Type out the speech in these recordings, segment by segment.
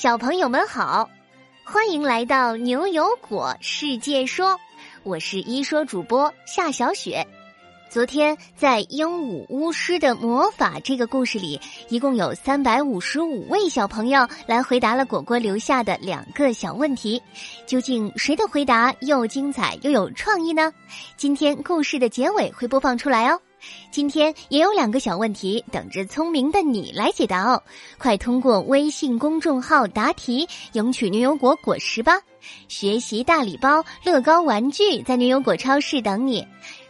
小朋友们好，欢迎来到牛油果世界说，我是一说主播夏小雪。昨天在鹦鹉巫师的魔法这个故事里，一共有三百五十五位小朋友来回答了果果留下的两个小问题，究竟谁的回答又精彩又有创意呢？今天故事的结尾会播放出来哦。今天也有两个小问题等着聪明的你来解答哦，快通过微信公众号答题，赢取牛油果果实吧！学习大礼包、乐高玩具在牛油果超市等你。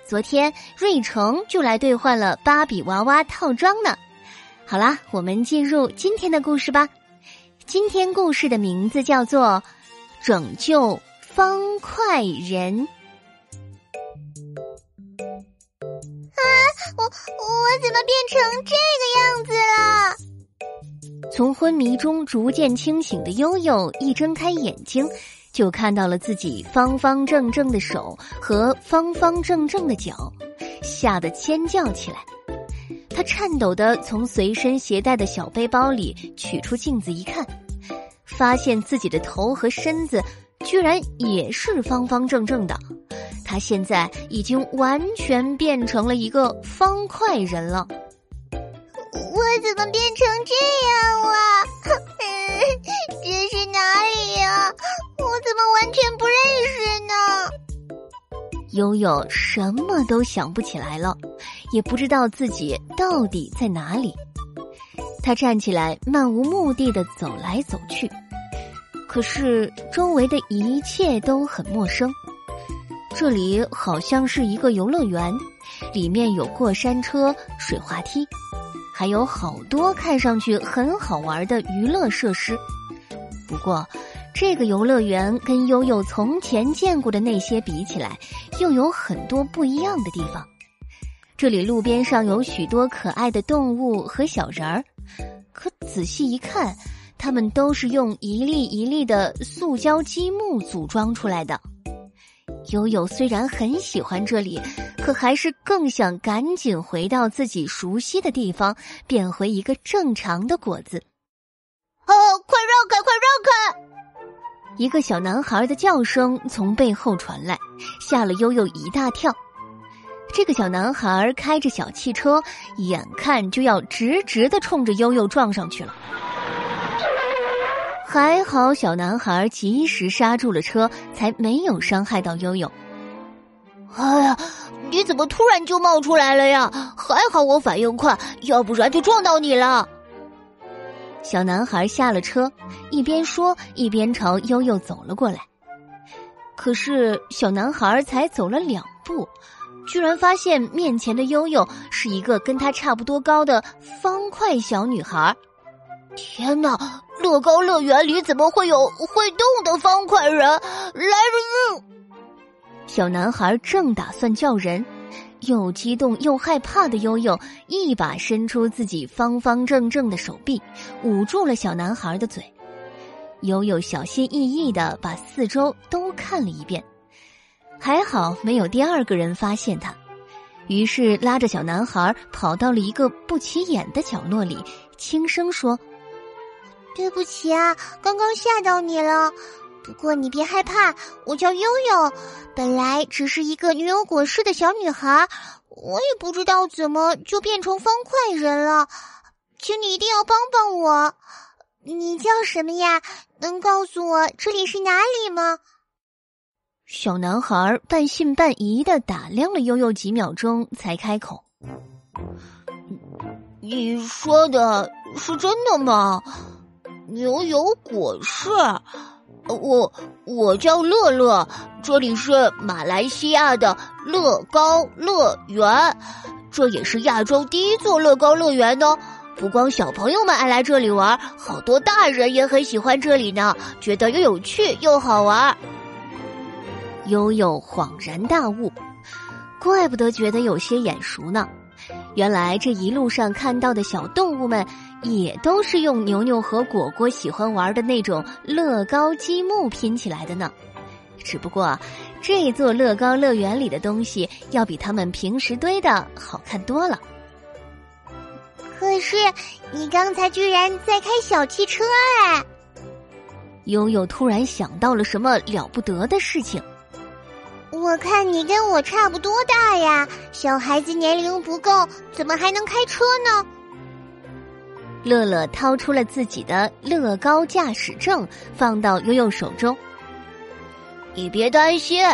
昨天瑞成就来兑换了芭比娃娃套装呢。好啦，我们进入今天的故事吧。今天故事的名字叫做《拯救方块人》。我我怎么变成这个样子了？从昏迷中逐渐清醒的悠悠一睁开眼睛，就看到了自己方方正正的手和方方正正的脚，吓得尖叫起来。他颤抖的从随身携带的小背包里取出镜子一看，发现自己的头和身子居然也是方方正正的。他现在已经完全变成了一个方块人了。我怎么变成这样了？这是哪里呀？我怎么完全不认识呢？悠悠什么都想不起来了，也不知道自己到底在哪里。他站起来，漫无目的的走来走去，可是周围的一切都很陌生。这里好像是一个游乐园，里面有过山车、水滑梯，还有好多看上去很好玩的娱乐设施。不过，这个游乐园跟悠悠从前见过的那些比起来，又有很多不一样的地方。这里路边上有许多可爱的动物和小人儿，可仔细一看，它们都是用一粒一粒的塑胶积木组装出来的。悠悠虽然很喜欢这里，可还是更想赶紧回到自己熟悉的地方，变回一个正常的果子。哦，快让开，快让开！一个小男孩的叫声从背后传来，吓了悠悠一大跳。这个小男孩开着小汽车，眼看就要直直的冲着悠悠撞上去了。还好，小男孩及时刹住了车，才没有伤害到悠悠。哎呀，你怎么突然就冒出来了呀？还好我反应快，要不然就撞到你了。小男孩下了车，一边说一边朝悠悠走了过来。可是，小男孩才走了两步，居然发现面前的悠悠是一个跟他差不多高的方块小女孩。天哪！乐高乐园里怎么会有会动的方块人？来人！小男孩正打算叫人，又激动又害怕的悠悠一把伸出自己方方正正的手臂，捂住了小男孩的嘴。悠悠小心翼翼的把四周都看了一遍，还好没有第二个人发现他，于是拉着小男孩跑到了一个不起眼的角落里，轻声说。对不起啊，刚刚吓到你了。不过你别害怕，我叫悠悠，本来只是一个女友果似的小女孩，我也不知道怎么就变成方块人了。请你一定要帮帮我。你叫什么呀？能告诉我这里是哪里吗？小男孩半信半疑的打量了悠悠几秒钟，才开口：“你说的是真的吗？”牛油果市，我我叫乐乐，这里是马来西亚的乐高乐园，这也是亚洲第一座乐高乐园呢。不光小朋友们爱来这里玩，好多大人也很喜欢这里呢，觉得又有趣又好玩。悠悠恍然大悟，怪不得觉得有些眼熟呢。原来这一路上看到的小动物们。也都是用牛牛和果果喜欢玩的那种乐高积木拼起来的呢，只不过这座乐高乐园里的东西要比他们平时堆的好看多了。可是你刚才居然在开小汽车哎！悠悠突然想到了什么了不得的事情。我看你跟我差不多大呀，小孩子年龄不够，怎么还能开车呢？乐乐掏出了自己的乐高驾驶证，放到悠悠手中。你别担心。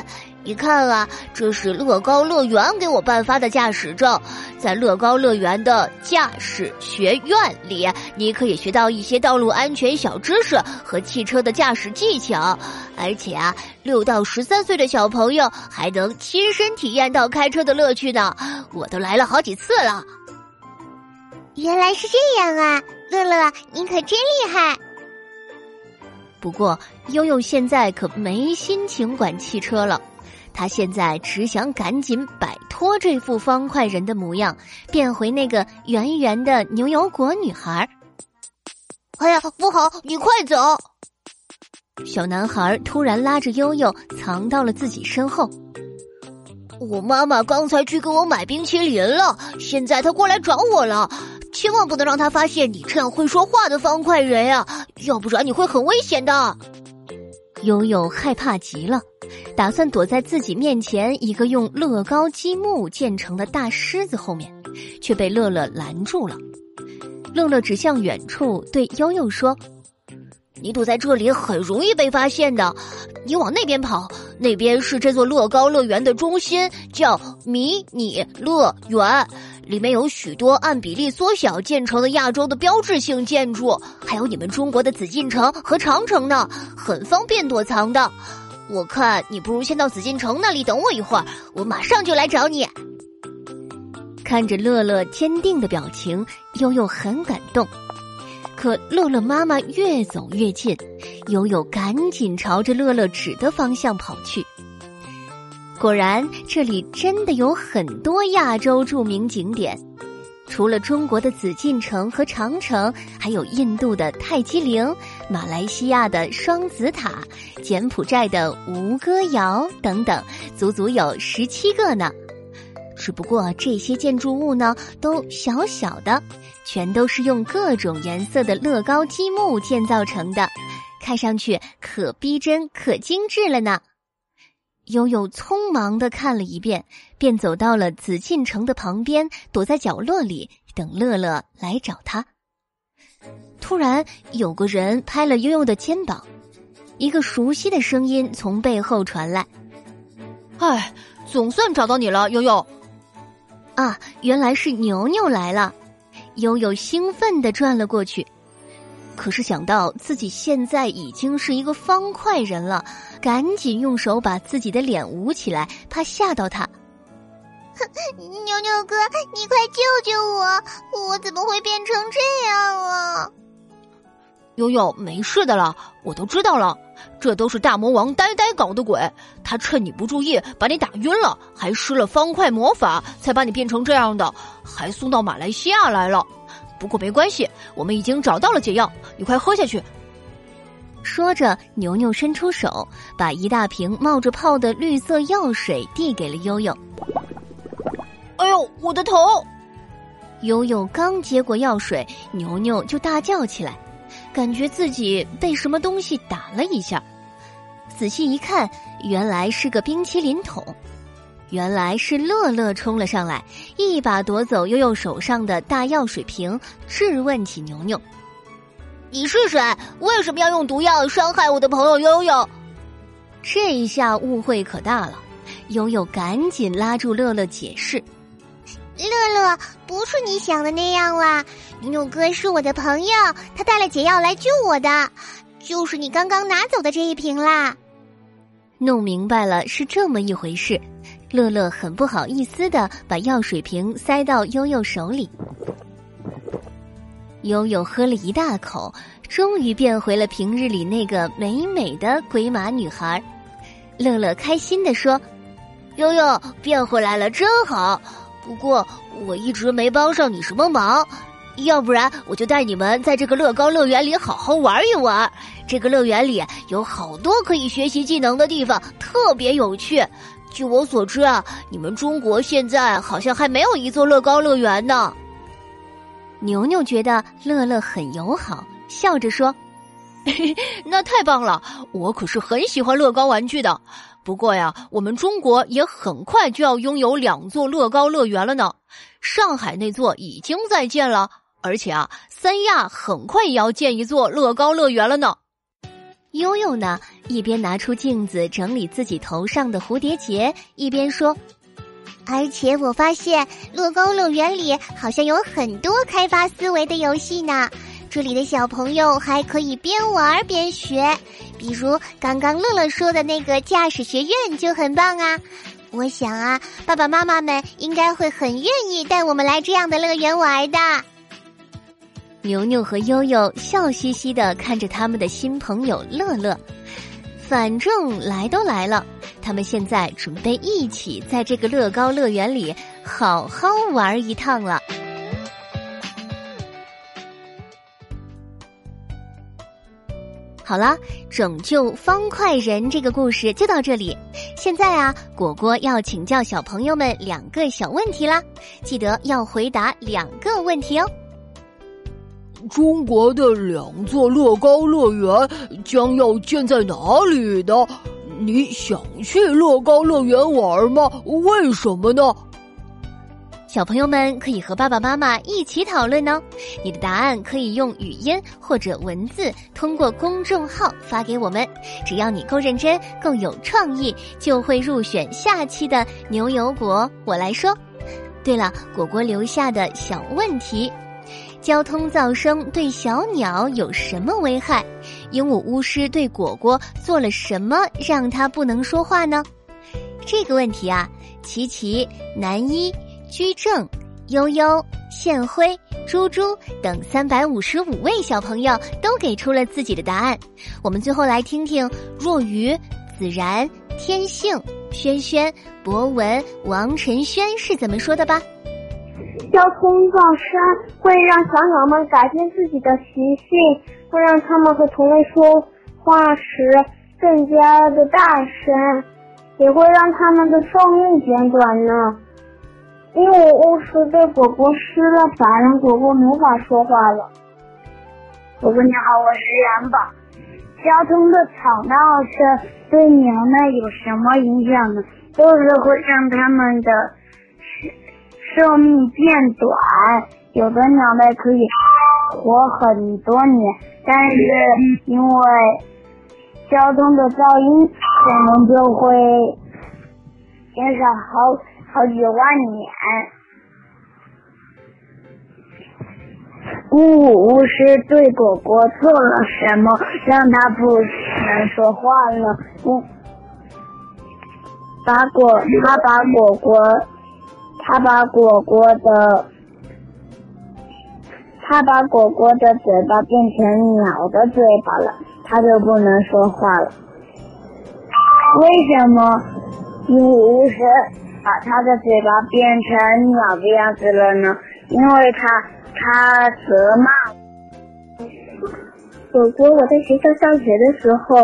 你看啊，这是乐高乐园给我颁发的驾驶证，在乐高乐园的驾驶学院里，你可以学到一些道路安全小知识和汽车的驾驶技巧，而且啊，六到十三岁的小朋友还能亲身体验到开车的乐趣呢。我都来了好几次了。原来是这样啊，乐乐，你可真厉害。不过，悠悠现在可没心情管汽车了。他现在只想赶紧摆脱这副方块人的模样，变回那个圆圆的牛油果女孩。哎呀，不好！你快走！小男孩突然拉着悠悠藏到了自己身后。我妈妈刚才去给我买冰淇淋了，现在她过来找我了。千万不能让他发现你这样会说话的方块人呀，要不然你会很危险的。悠悠害怕极了。打算躲在自己面前一个用乐高积木建成的大狮子后面，却被乐乐拦住了。乐乐指向远处，对悠悠说：“你躲在这里很容易被发现的，你往那边跑，那边是这座乐高乐园的中心，叫迷你乐园。”里面有许多按比例缩小建成的亚洲的标志性建筑，还有你们中国的紫禁城和长城呢，很方便躲藏的。我看你不如先到紫禁城那里等我一会儿，我马上就来找你。看着乐乐坚定的表情，悠悠很感动。可乐乐妈妈越走越近，悠悠赶紧朝着乐乐指的方向跑去。果然，这里真的有很多亚洲著名景点。除了中国的紫禁城和长城，还有印度的泰姬陵、马来西亚的双子塔、柬埔寨的吴哥窑等等，足足有十七个呢。只不过这些建筑物呢，都小小的，全都是用各种颜色的乐高积木建造成的，看上去可逼真、可精致了呢。悠悠匆忙的看了一遍，便走到了紫禁城的旁边，躲在角落里等乐乐来找他。突然，有个人拍了悠悠的肩膀，一个熟悉的声音从背后传来：“哎，总算找到你了，悠悠。”啊，原来是牛牛来了！悠悠兴奋的转了过去。可是想到自己现在已经是一个方块人了，赶紧用手把自己的脸捂起来，怕吓到他。牛牛哥，你快救救我！我怎么会变成这样啊？悠悠，没事的了，我都知道了，这都是大魔王呆呆搞的鬼，他趁你不注意把你打晕了，还施了方块魔法，才把你变成这样的，还送到马来西亚来了。不过没关系，我们已经找到了解药，你快喝下去。说着，牛牛伸出手，把一大瓶冒着泡的绿色药水递给了悠悠。哎呦，我的头！悠悠刚接过药水，牛牛就大叫起来，感觉自己被什么东西打了一下。仔细一看，原来是个冰淇淋桶。原来是乐乐冲了上来，一把夺走悠悠手上的大药水瓶，质问起牛牛：“你是谁？为什么要用毒药伤害我的朋友悠悠？”这一下误会可大了，悠悠赶紧拉住乐乐解释：“乐乐，不是你想的那样啦，牛牛哥是我的朋友，他带了解药来救我的，就是你刚刚拿走的这一瓶啦。”弄明白了，是这么一回事。乐乐很不好意思的把药水瓶塞到悠悠手里，悠悠喝了一大口，终于变回了平日里那个美美的鬼马女孩。乐乐开心的说：“悠悠变回来了，真好。不过我一直没帮上你什么忙，要不然我就带你们在这个乐高乐园里好好玩一玩。这个乐园里有好多可以学习技能的地方，特别有趣。”据我所知啊，你们中国现在好像还没有一座乐高乐园呢。牛牛觉得乐乐很友好，笑着说：“那太棒了！我可是很喜欢乐高玩具的。不过呀，我们中国也很快就要拥有两座乐高乐园了呢。上海那座已经在建了，而且啊，三亚很快也要建一座乐高乐园了呢。悠悠呢，一边拿出镜子整理自己头上的蝴蝶结，一边说：“而且我发现乐高乐园里好像有很多开发思维的游戏呢。”这里的小朋友还可以边玩边学，比如刚刚乐乐说的那个驾驶学院就很棒啊！我想啊，爸爸妈妈们应该会很愿意带我们来这样的乐园玩的。牛牛和悠悠笑嘻嘻的看着他们的新朋友乐乐，反正来都来了，他们现在准备一起在这个乐高乐园里好好玩一趟了。好了，拯救方块人这个故事就到这里。现在啊，果果要请教小朋友们两个小问题啦，记得要回答两个问题哦。中国的两座乐高乐园将要建在哪里呢？你想去乐高乐园玩吗？为什么呢？小朋友们可以和爸爸妈妈一起讨论哦。你的答案可以用语音或者文字通过公众号发给我们。只要你够认真、够有创意，就会入选下期的牛油果。我来说。对了，果果留下的小问题：交通噪声对小鸟有什么危害？鹦鹉巫师对果果做了什么让他不能说话呢？这个问题啊，琪琪、南一。居正、悠悠、宪辉、猪猪等三百五十五位小朋友都给出了自己的答案。我们最后来听听若愚、子然、天性、轩轩、博文、王晨轩是怎么说的吧。交通噪声会让小鸟们改变自己的习性，会让他们和同类说话时更加的大声，也会让他们的寿命减短呢。鹦鹉巫师对果果施了法，让果果没法说话了。果果你好，我是元宝。交通的吵闹声对鸟类有什么影响呢？就是会让它们的寿命变短。有的鸟类可以活很多年，但是因为交通的噪音，可能就会减少好。好几万年，鹦鹉巫师对果果做了什么，让他不能说话了？嗯，把果他把果果，他把果果的，他把果果的嘴巴变成鸟的嘴巴了，他就不能说话了。为什么鹦鹉巫师？把他的嘴巴变成鸟的样子了呢？因为他他责骂。果果，我在学校上学的时候，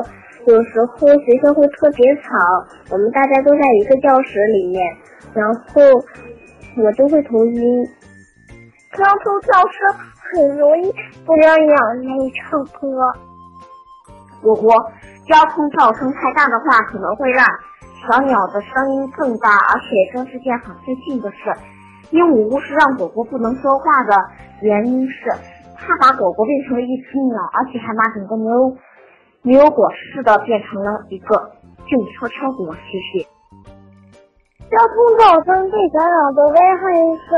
有时候学校会特别吵，我们大家都在一个教室里面，然后我都会头晕。交通噪声很容易不让鸟类唱歌。果果，交通噪声太大的话，可能会让。小鸟的声音更大，而且这是件很费劲的事。鹦鹉巫师让果果不能说话的原因是，它把果果变成了一只鸟，而且还把整个没有没有果似的变成了一个静悄悄果。谢谢。交通噪声对小鸟的危害是，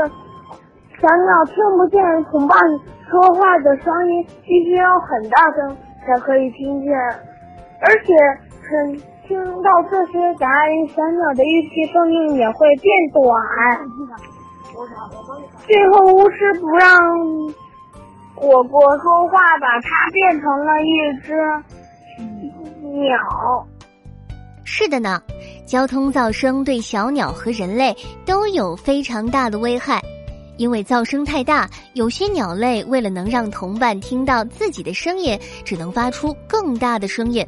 小鸟听不见同伴说话的声音，必须要很大声才可以听见，而且很。听到这些杂音，小鸟的预期寿命也会变短。最后，巫师不让果果说话，把它变成了一只鸟。是的呢，交通噪声对小鸟和人类都有非常大的危害，因为噪声太大，有些鸟类为了能让同伴听到自己的声音，只能发出更大的声音。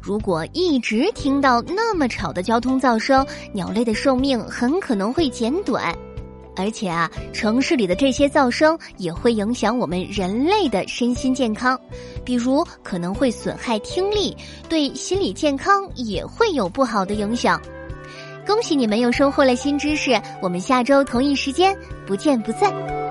如果一直听到那么吵的交通噪声，鸟类的寿命很可能会减短。而且啊，城市里的这些噪声也会影响我们人类的身心健康，比如可能会损害听力，对心理健康也会有不好的影响。恭喜你们又收获了新知识，我们下周同一时间不见不散。